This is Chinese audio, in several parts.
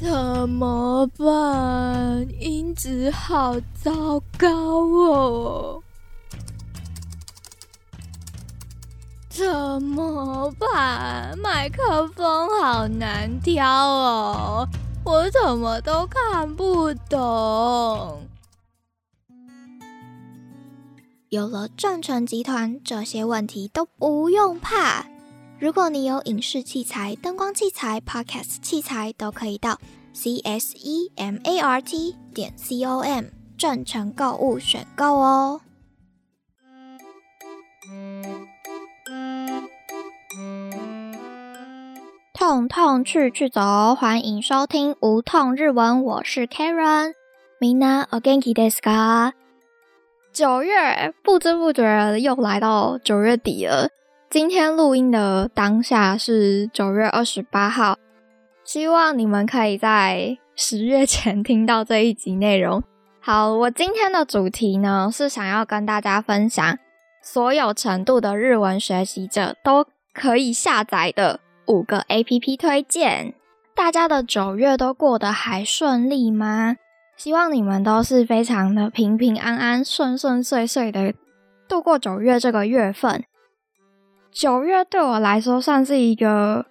怎么办？音质好糟糕哦！怎么办？麦克风好难挑哦，我怎么都看不懂。有了正成集团，这些问题都不用怕。如果你有影视器材、灯光器材、Podcast 器材，都可以到 c s e m a r t 点 c o m 正成购物选购哦。痛痛去去走，欢迎收听无痛日文，我是 Karen。Mina ogenki desu ka？九月不知不觉又来到九月底了。今天录音的当下是九月二十八号，希望你们可以在十月前听到这一集内容。好，我今天的主题呢是想要跟大家分享所有程度的日文学习者都可以下载的五个 A P P 推荐。大家的九月都过得还顺利吗？希望你们都是非常的平平安安、顺顺遂遂的度过九月这个月份。九月对我来说算是一个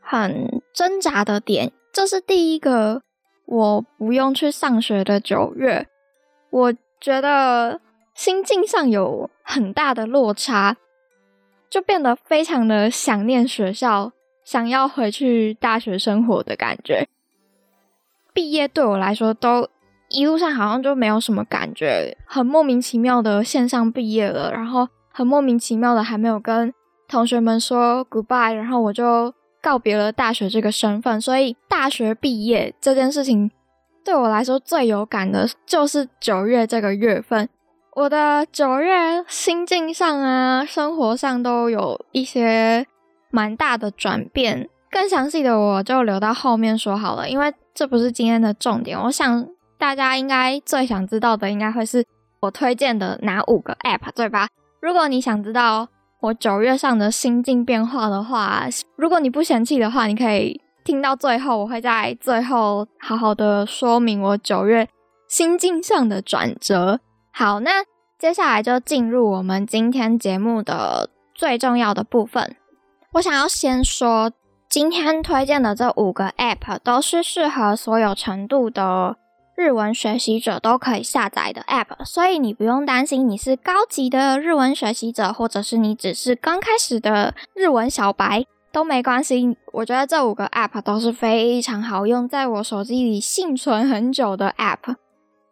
很挣扎的点，这是第一个我不用去上学的九月，我觉得心境上有很大的落差，就变得非常的想念学校，想要回去大学生活的感觉。毕业对我来说都一路上好像就没有什么感觉，很莫名其妙的线上毕业了，然后。很莫名其妙的，还没有跟同学们说 goodbye，然后我就告别了大学这个身份。所以大学毕业这件事情对我来说最有感的就是九月这个月份。我的九月心境上啊，生活上都有一些蛮大的转变。更详细的我就留到后面说好了，因为这不是今天的重点。我想大家应该最想知道的，应该会是我推荐的哪五个 app，对吧？如果你想知道我九月上的心境变化的话，如果你不嫌弃的话，你可以听到最后，我会在最后好好的说明我九月心境上的转折。好，那接下来就进入我们今天节目的最重要的部分。我想要先说，今天推荐的这五个 App 都是适合所有程度的。日文学习者都可以下载的 App，所以你不用担心你是高级的日文学习者，或者是你只是刚开始的日文小白都没关系。我觉得这五个 App 都是非常好用，在我手机里幸存很久的 App。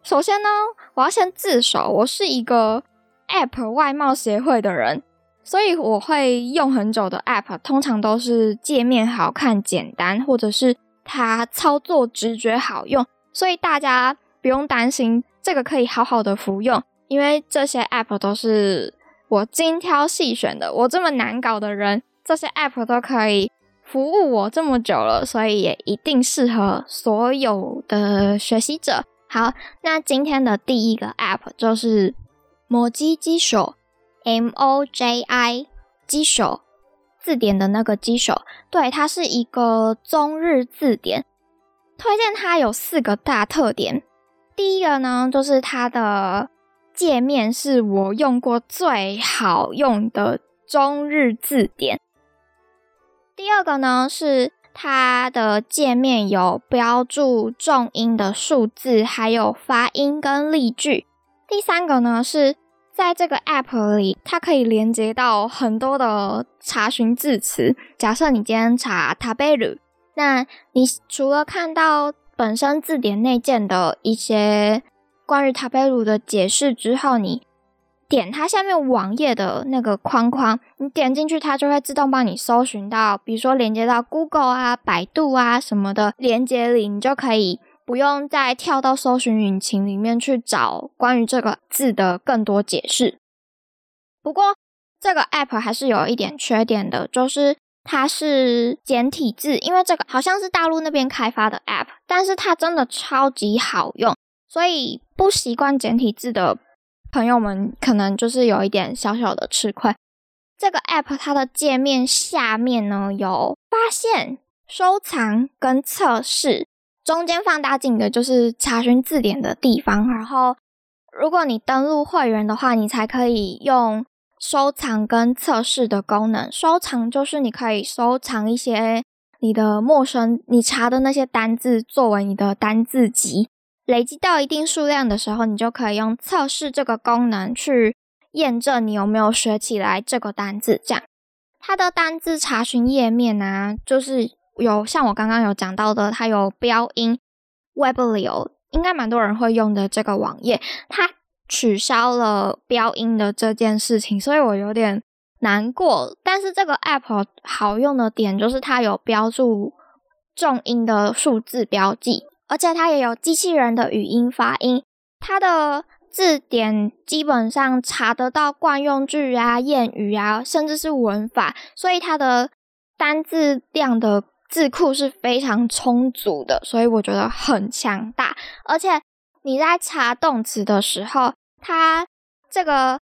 首先呢，我要先自首，我是一个 App 外貌协会的人，所以我会用很久的 App，通常都是界面好看、简单，或者是它操作直觉好用。所以大家不用担心，这个可以好好的服用，因为这些 app 都是我精挑细选的。我这么难搞的人，这些 app 都可以服务我这么久了，所以也一定适合所有的学习者。好，那今天的第一个 app 就是摩机机手，M O J I 机手字典的那个机手，对，它是一个中日字典。推荐它有四个大特点。第一个呢，就是它的界面是我用过最好用的中日字典。第二个呢，是它的界面有标注重音的数字，还有发音跟例句。第三个呢，是在这个 app 里，它可以连接到很多的查询字词。假设你今天查 Taber。那你除了看到本身字典内建的一些关于塔贝鲁的解释之后，你点它下面网页的那个框框，你点进去，它就会自动帮你搜寻到，比如说连接到 Google 啊、百度啊什么的连接里，你就可以不用再跳到搜寻引擎里面去找关于这个字的更多解释。不过这个 App 还是有一点缺点的，就是。它是简体字，因为这个好像是大陆那边开发的 App，但是它真的超级好用，所以不习惯简体字的朋友们可能就是有一点小小的吃亏。这个 App 它的界面下面呢有发现、收藏跟测试，中间放大镜的就是查询字典的地方。然后，如果你登录会员的话，你才可以用收藏跟测试的功能。收藏就是你可以收藏一些你的陌生你查的那些单字作为你的单字集。累积到一定数量的时候，你就可以用测试这个功能去验证你有没有学起来这个单字。这样，它的单字查询页面呢，就是有像我刚刚有讲到的，它有标音 Weblio，应该蛮多人会用的这个网页，它取消了标音的这件事情，所以我有点难过。但是这个 App 好用的点就是它有标注重音的数字标记。而且它也有机器人的语音发音，它的字典基本上查得到惯用句啊、谚语啊，甚至是文法，所以它的单字量的字库是非常充足的，所以我觉得很强大。而且你在查动词的时候，它这个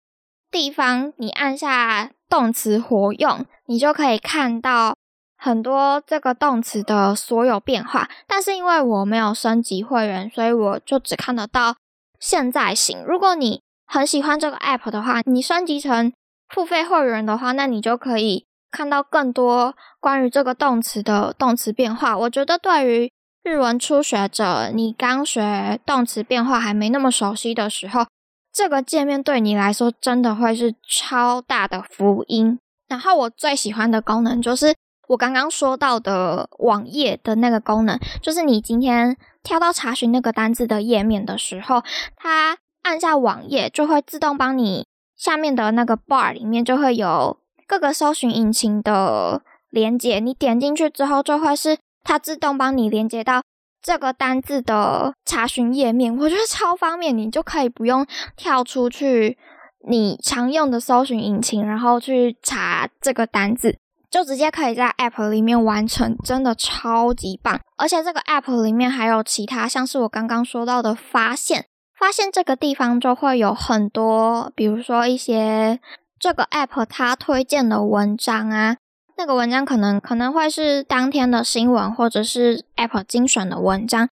地方你按下动词活用，你就可以看到。很多这个动词的所有变化，但是因为我没有升级会员，所以我就只看得到现在型。如果你很喜欢这个 app 的话，你升级成付费会员的话，那你就可以看到更多关于这个动词的动词变化。我觉得对于日文初学者，你刚学动词变化还没那么熟悉的时候，这个界面对你来说真的会是超大的福音。然后我最喜欢的功能就是。我刚刚说到的网页的那个功能，就是你今天跳到查询那个单字的页面的时候，它按下网页就会自动帮你下面的那个 bar 里面就会有各个搜寻引擎的连接，你点进去之后就会是它自动帮你连接到这个单字的查询页面，我觉得超方便，你就可以不用跳出去你常用的搜寻引擎，然后去查这个单字。就直接可以在 App 里面完成，真的超级棒！而且这个 App 里面还有其他，像是我刚刚说到的发现，发现这个地方就会有很多，比如说一些这个 App 它推荐的文章啊，那个文章可能可能会是当天的新闻，或者是 Apple 精选的文章。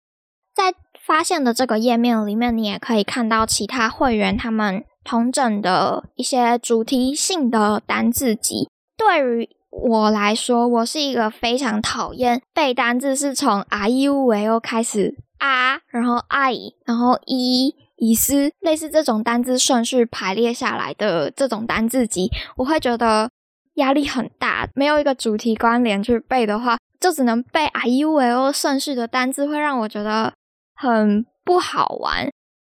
在发现的这个页面里面，你也可以看到其他会员他们同整的一些主题性的单字集，对于。我来说，我是一个非常讨厌背单字是从 r u 为 o 开始啊，然后 i，然后 e 以斯类似这种单字顺序排列下来的这种单字集，我会觉得压力很大。没有一个主题关联去背的话，就只能背 r u 为 o 顺序的单字，会让我觉得很不好玩。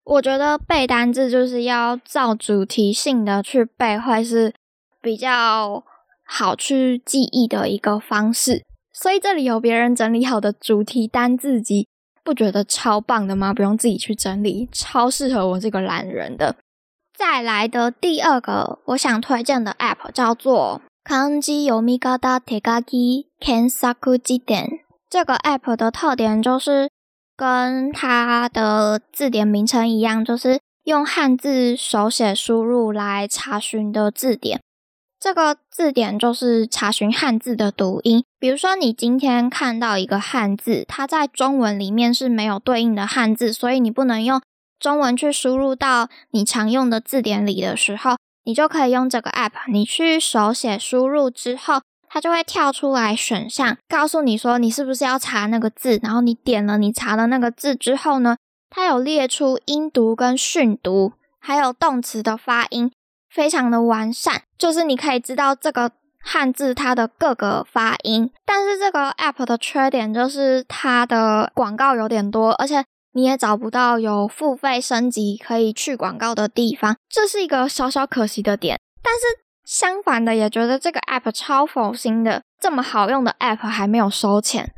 我觉得背单字就是要照主题性的去背，会是比较。好去记忆的一个方式，所以这里有别人整理好的主题单字集，不觉得超棒的吗？不用自己去整理，超适合我这个懒人的。再来的第二个我想推荐的 App 叫做 Kanji Yomigata Tegaki Kensaku Jiden。这个 App 的特点就是跟它的字典名称一样，就是用汉字手写输入来查询的字典。这个字典就是查询汉字的读音。比如说，你今天看到一个汉字，它在中文里面是没有对应的汉字，所以你不能用中文去输入到你常用的字典里的时候，你就可以用这个 app，你去手写输入之后，它就会跳出来选项，告诉你说你是不是要查那个字。然后你点了你查的那个字之后呢，它有列出音读跟训读，还有动词的发音。非常的完善，就是你可以知道这个汉字它的各个发音。但是这个 app 的缺点就是它的广告有点多，而且你也找不到有付费升级可以去广告的地方，这是一个小小可惜的点。但是相反的，也觉得这个 app 超佛心的，这么好用的 app 还没有收钱，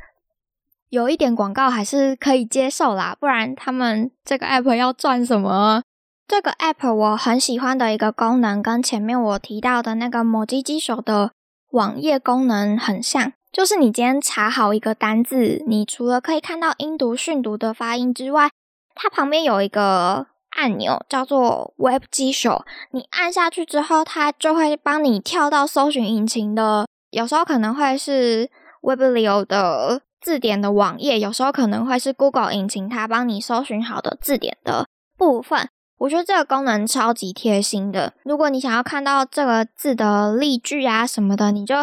有一点广告还是可以接受啦，不然他们这个 app 要赚什么？这个 app 我很喜欢的一个功能，跟前面我提到的那个某机机手的网页功能很像，就是你今天查好一个单字，你除了可以看到音读、训读的发音之外，它旁边有一个按钮叫做 Web 机手，你按下去之后，它就会帮你跳到搜寻引擎的，有时候可能会是 Weblio 的字典的网页，有时候可能会是 Google 引擎它帮你搜寻好的字典的部分。我觉得这个功能超级贴心的。如果你想要看到这个字的例句啊什么的，你就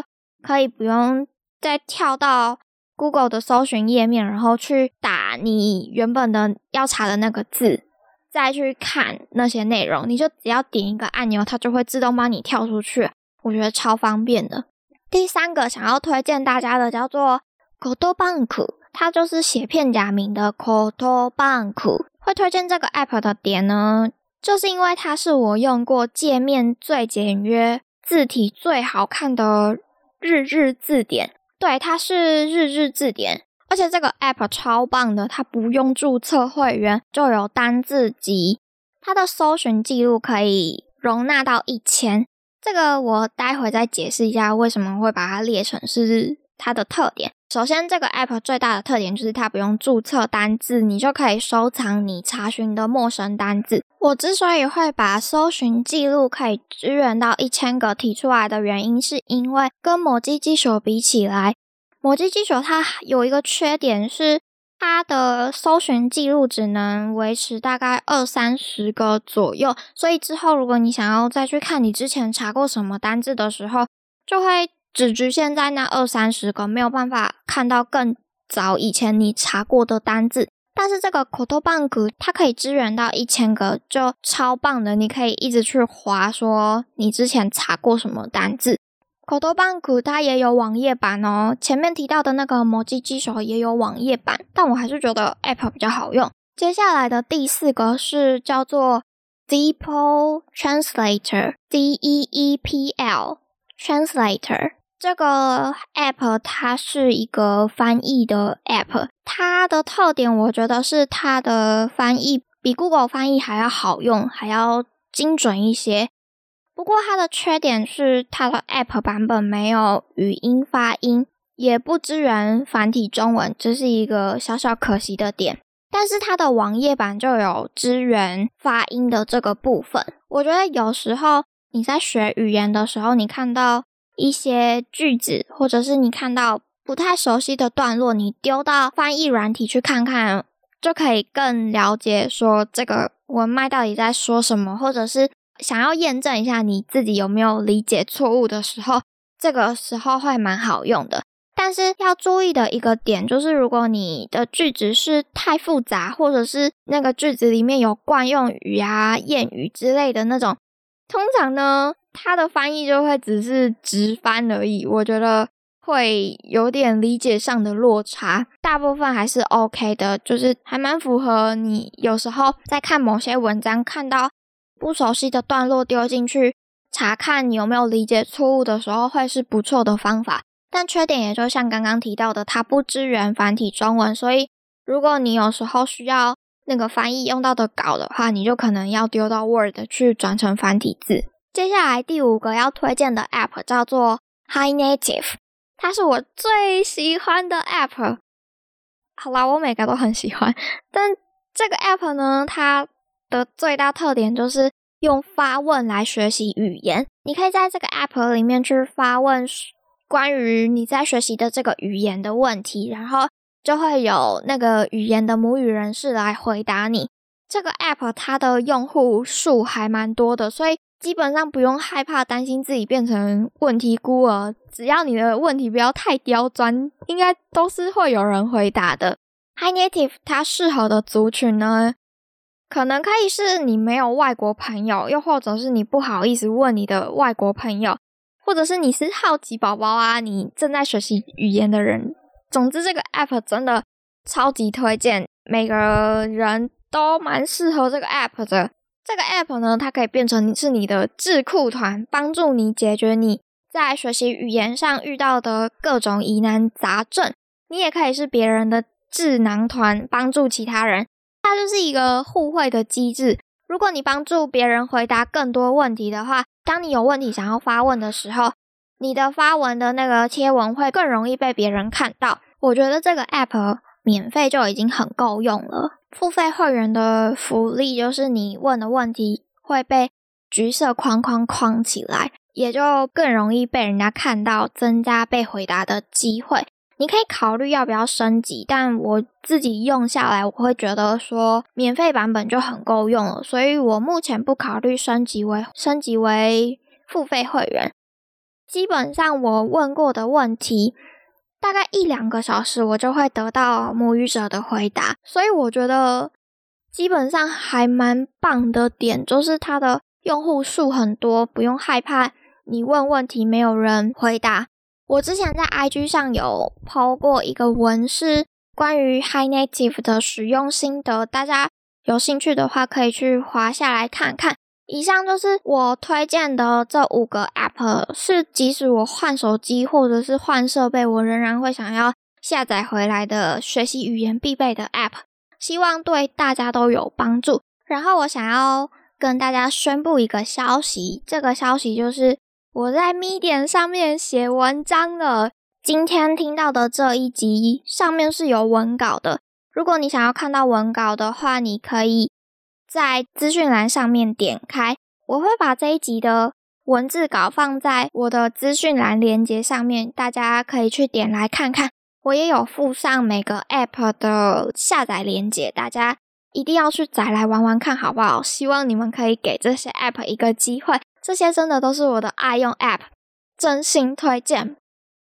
可以不用再跳到 Google 的搜寻页面，然后去打你原本的要查的那个字，再去看那些内容。你就只要点一个按钮，它就会自动帮你跳出去。我觉得超方便的。第三个想要推荐大家的叫做 Kotobank，它就是写片假名的 Kotobank。会推荐这个 app 的点呢，就是因为它是我用过界面最简约、字体最好看的日日字典。对，它是日日字典，而且这个 app 超棒的，它不用注册会员就有单字集，它的搜寻记录可以容纳到一千。这个我待会再解释一下为什么会把它列成是它的特点。首先，这个 app 最大的特点就是它不用注册单字，你就可以收藏你查询的陌生单字。我之所以会把搜寻记录可以支援到一千个提出来的原因，是因为跟某机机手比起来，某机机手它有一个缺点是它的搜寻记录只能维持大概二三十个左右，所以之后如果你想要再去看你之前查过什么单字的时候，就会。只局限在那二三十个，没有办法看到更早以前你查过的单字。但是这个 Kotobank 它可以支援到一千个，就超棒的。你可以一直去划，说你之前查过什么单字。Kotobank 它也有网页版哦。前面提到的那个魔机机手也有网页版，但我还是觉得 App 比较好用。接下来的第四个是叫做 Deepl Translator，D E E P L Translator。这个 app 它是一个翻译的 app，它的特点我觉得是它的翻译比 Google 翻译还要好用，还要精准一些。不过它的缺点是它的 app 版本没有语音发音，也不支援繁体中文，这是一个小小可惜的点。但是它的网页版就有支援发音的这个部分。我觉得有时候你在学语言的时候，你看到。一些句子，或者是你看到不太熟悉的段落，你丢到翻译软体去看看，就可以更了解说这个文脉到底在说什么，或者是想要验证一下你自己有没有理解错误的时候，这个时候会蛮好用的。但是要注意的一个点就是，如果你的句子是太复杂，或者是那个句子里面有惯用语啊、谚语之类的那种，通常呢。它的翻译就会只是直翻而已，我觉得会有点理解上的落差。大部分还是 OK 的，就是还蛮符合你有时候在看某些文章，看到不熟悉的段落丢进去查看你有没有理解错误的时候，会是不错的方法。但缺点也就像刚刚提到的，它不支援繁体中文，所以如果你有时候需要那个翻译用到的稿的话，你就可能要丢到 Word 去转成繁体字。接下来第五个要推荐的 App 叫做 Hi Native，它是我最喜欢的 App。好啦，我每个都很喜欢，但这个 App 呢，它的最大特点就是用发问来学习语言。你可以在这个 App 里面去发问关于你在学习的这个语言的问题，然后就会有那个语言的母语人士来回答你。这个 App 它的用户数还蛮多的，所以。基本上不用害怕担心自己变成问题孤儿，只要你的问题不要太刁钻，应该都是会有人回答的。Hi Native 它适合的族群呢，可能可以是你没有外国朋友，又或者是你不好意思问你的外国朋友，或者是你是好奇宝宝啊，你正在学习语言的人。总之，这个 App 真的超级推荐，每个人都蛮适合这个 App 的。这个 app 呢，它可以变成是你的智库团，帮助你解决你在学习语言上遇到的各种疑难杂症。你也可以是别人的智囊团，帮助其他人。它就是一个互惠的机制。如果你帮助别人回答更多问题的话，当你有问题想要发问的时候，你的发文的那个贴文会更容易被别人看到。我觉得这个 app 免费就已经很够用了。付费会员的福利就是你问的问题会被橘色框框框起来，也就更容易被人家看到，增加被回答的机会。你可以考虑要不要升级，但我自己用下来，我会觉得说免费版本就很够用了，所以我目前不考虑升级为升级为付费会员。基本上我问过的问题，大概一两个小时我就会得到母语者的回答，所以我觉得基本上还蛮棒的点，就是它的用户数很多，不用害怕你问问题没有人回答。我之前在 IG 上有抛过一个文，是关于 Hi Native 的使用心得，大家有兴趣的话可以去滑下来看看。以上就是我推荐的这五个 App，是即使我换手机或者是换设备，我仍然会想要下载回来的学习语言必备的 App，希望对大家都有帮助。然后我想要跟大家宣布一个消息，这个消息就是。我在 Medium 上面写文章了。今天听到的这一集上面是有文稿的。如果你想要看到文稿的话，你可以在资讯栏上面点开。我会把这一集的文字稿放在我的资讯栏连接上面，大家可以去点来看看。我也有附上每个 App 的下载连接，大家一定要去载来玩玩看，好不好？希望你们可以给这些 App 一个机会。这些真的都是我的爱用 App，真心推荐。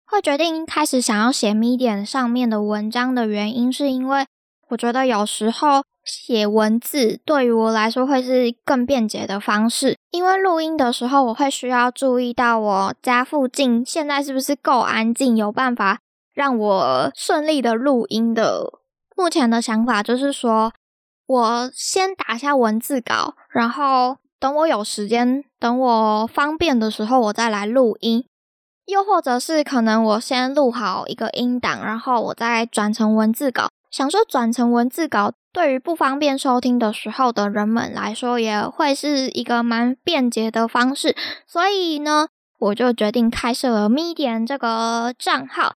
会决定开始想要写 Medium 上面的文章的原因，是因为我觉得有时候写文字对于我来说会是更便捷的方式。因为录音的时候，我会需要注意到我家附近现在是不是够安静，有办法让我顺利的录音的。目前的想法就是说，我先打下文字稿，然后。等我有时间，等我方便的时候，我再来录音。又或者是可能我先录好一个音档，然后我再转成文字稿。想说转成文字稿，对于不方便收听的时候的人们来说，也会是一个蛮便捷的方式。所以呢，我就决定开设了 Medium 这个账号。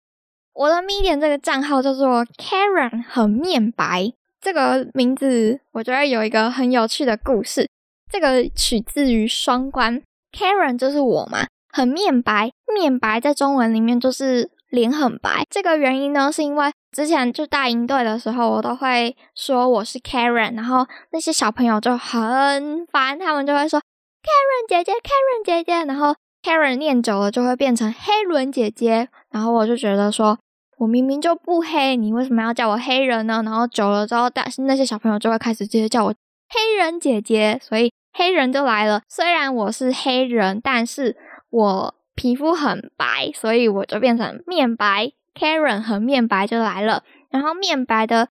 我的 Medium 这个账号叫做 Karen 很面白。这个名字我觉得有一个很有趣的故事。这个取自于双关，Karen 就是我嘛，很面白，面白在中文里面就是脸很白。这个原因呢，是因为之前就大营队的时候，我都会说我是 Karen，然后那些小朋友就很烦，他们就会说 Karen 姐姐，Karen 姐姐，然后 Karen 念久了就会变成黑人姐姐，然后我就觉得说，我明明就不黑，你为什么要叫我黑人呢？然后久了之后，但是那些小朋友就会开始直接叫我黑人姐姐，所以。黑人就来了，虽然我是黑人，但是我皮肤很白，所以我就变成面白。Karen 和面白就来了，然后面白的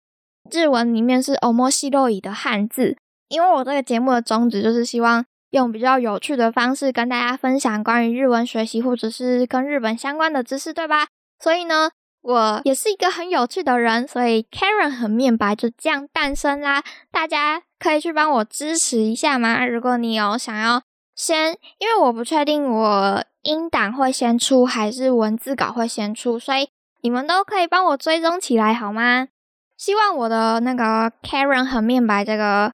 日文里面是 omoshiroi 的汉字，因为我这个节目的宗旨就是希望用比较有趣的方式跟大家分享关于日文学习或者是跟日本相关的知识，对吧？所以呢。我也是一个很有趣的人，所以 Karen 和面白就这样诞生啦。大家可以去帮我支持一下吗？如果你有想要先，因为我不确定我音档会先出还是文字稿会先出，所以你们都可以帮我追踪起来好吗？希望我的那个 Karen 很面白这个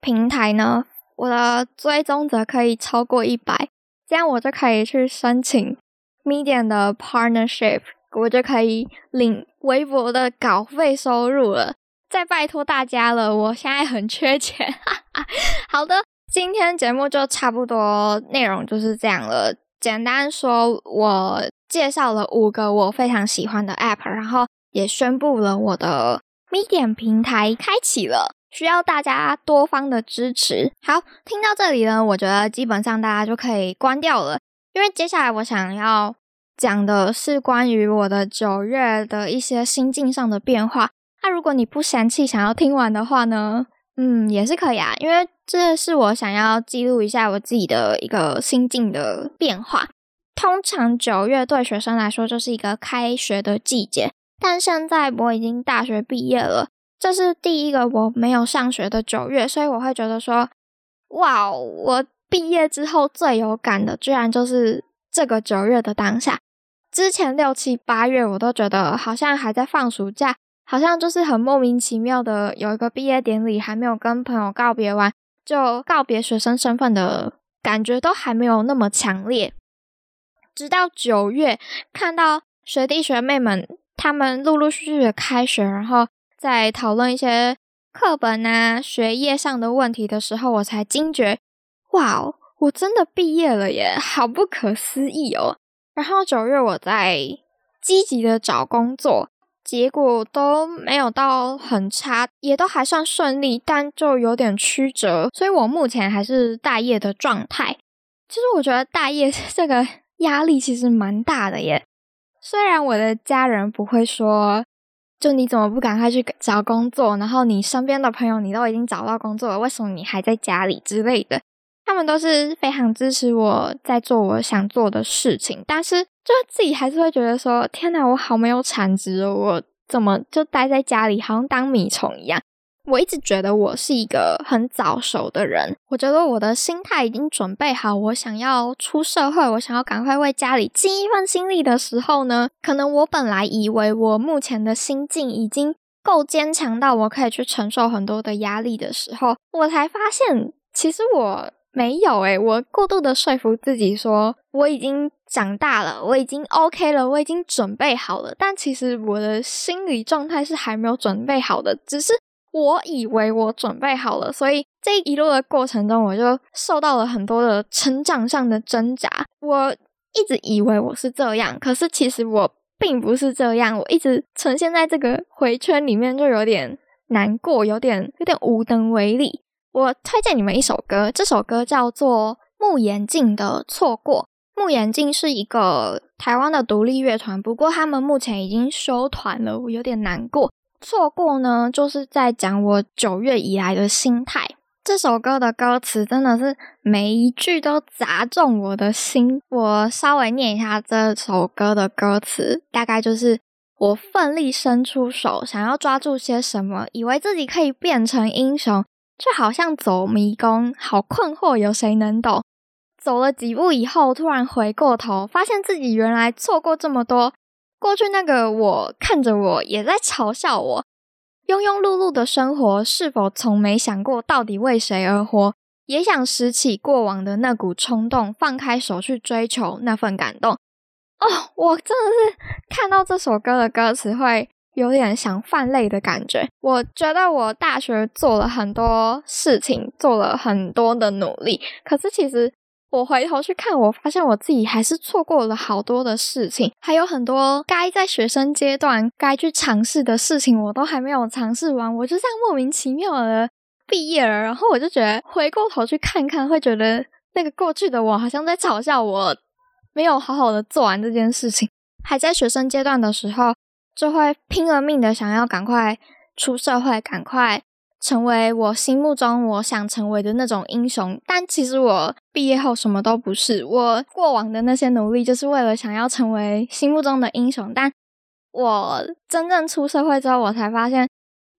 平台呢，我的追踪者可以超过一百，这样我就可以去申请 Medium 的 Partnership。我就可以领微博的稿费收入了，再拜托大家了，我现在很缺钱。好的，今天节目就差不多内容就是这样了。简单说，我介绍了五个我非常喜欢的 App，然后也宣布了我的 Medium 平台开启了，需要大家多方的支持。好，听到这里呢，我觉得基本上大家就可以关掉了，因为接下来我想要。讲的是关于我的九月的一些心境上的变化。那如果你不嫌弃想要听完的话呢，嗯，也是可以啊，因为这是我想要记录一下我自己的一个心境的变化。通常九月对学生来说就是一个开学的季节，但现在我已经大学毕业了，这是第一个我没有上学的九月，所以我会觉得说，哇，我毕业之后最有感的，居然就是这个九月的当下。之前六七八月，我都觉得好像还在放暑假，好像就是很莫名其妙的有一个毕业典礼，还没有跟朋友告别完，就告别学生身份的感觉都还没有那么强烈。直到九月，看到学弟学妹们他们陆陆续续的开学，然后在讨论一些课本啊、学业上的问题的时候，我才惊觉，哇哦，我真的毕业了耶，好不可思议哦。然后九月我在积极的找工作。结果都没有到很差，也都还算顺利，但就有点曲折，所以我目前还是待业的状态。其实我觉得待业 这个压力其实蛮大的耶。虽然我的家人不会说，就你怎么不赶快去找工作，然后你身边的朋友你都已经找到工作了，为什么你还在家里之类的，他们都是非常支持我在做我想做的事情，但是。就自己还是会觉得说，天哪，我好没有产值哦！我怎么就待在家里，好像当米虫一样？我一直觉得我是一个很早熟的人，我觉得我的心态已经准备好，我想要出社会，我想要赶快为家里尽一份心力的时候呢，可能我本来以为我目前的心境已经够坚强到我可以去承受很多的压力的时候，我才发现，其实我。没有诶，我过度的说服自己说我已经长大了，我已经 OK 了，我已经准备好了。但其实我的心理状态是还没有准备好的，只是我以为我准备好了。所以这一路的过程中，我就受到了很多的成长上的挣扎。我一直以为我是这样，可是其实我并不是这样。我一直呈现在这个回圈里面，就有点难过，有点有点无能为力。我推荐你们一首歌，这首歌叫做木岩镜的《错过》。木岩镜是一个台湾的独立乐团，不过他们目前已经休团了，我有点难过。错过呢，就是在讲我九月以来的心态。这首歌的歌词真的是每一句都砸中我的心。我稍微念一下这首歌的歌词，大概就是我奋力伸出手，想要抓住些什么，以为自己可以变成英雄。却好像走迷宫，好困惑，有谁能懂？走了几步以后，突然回过头，发现自己原来错过这么多。过去那个我看着我，也在嘲笑我。庸庸碌碌的生活，是否从没想过到底为谁而活？也想拾起过往的那股冲动，放开手去追求那份感动。哦，我真的是看到这首歌的歌词会。有点想泛泪的感觉。我觉得我大学做了很多事情，做了很多的努力，可是其实我回头去看，我发现我自己还是错过了好多的事情，还有很多该在学生阶段该去尝试的事情，我都还没有尝试完。我就这样莫名其妙的毕业了，然后我就觉得回过头去看看，会觉得那个过去的我好像在嘲笑我没有好好的做完这件事情。还在学生阶段的时候。就会拼了命的想要赶快出社会，赶快成为我心目中我想成为的那种英雄。但其实我毕业后什么都不是，我过往的那些努力就是为了想要成为心目中的英雄。但我真正出社会之后，我才发现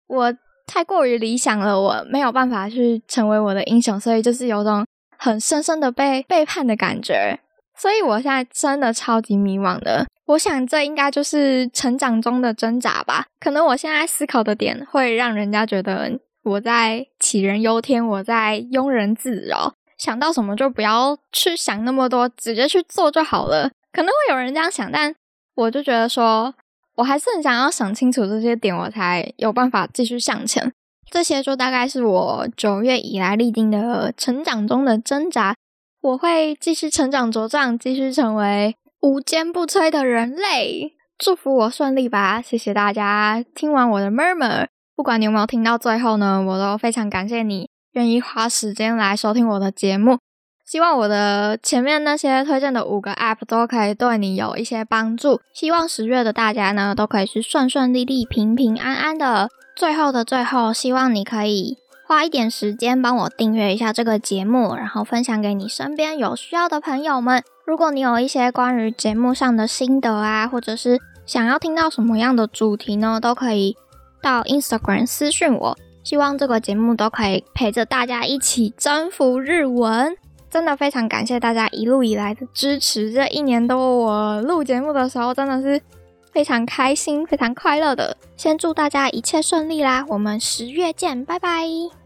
我太过于理想了，我没有办法去成为我的英雄，所以就是有种很深深的被背叛的感觉。所以我现在真的超级迷惘的。我想，这应该就是成长中的挣扎吧。可能我现在思考的点会让人家觉得我在杞人忧天，我在庸人自扰。想到什么就不要去想那么多，直接去做就好了。可能会有人这样想，但我就觉得说，我还是很想要想清楚这些点，我才有办法继续向前。这些就大概是我九月以来历经的成长中的挣扎。我会继续成长茁壮，继续成为。无坚不摧的人类，祝福我顺利吧！谢谢大家听完我的 murmur，不管你有没有听到最后呢，我都非常感谢你愿意花时间来收听我的节目。希望我的前面那些推荐的五个 app 都可以对你有一些帮助。希望十月的大家呢都可以是顺顺利利、平平安安的。最后的最后，希望你可以花一点时间帮我订阅一下这个节目，然后分享给你身边有需要的朋友们。如果你有一些关于节目上的心得啊，或者是想要听到什么样的主题呢，都可以到 Instagram 私讯我。希望这个节目都可以陪着大家一起征服日文。真的非常感谢大家一路以来的支持，这一年多我录节目的时候真的是非常开心、非常快乐的。先祝大家一切顺利啦！我们十月见，拜拜。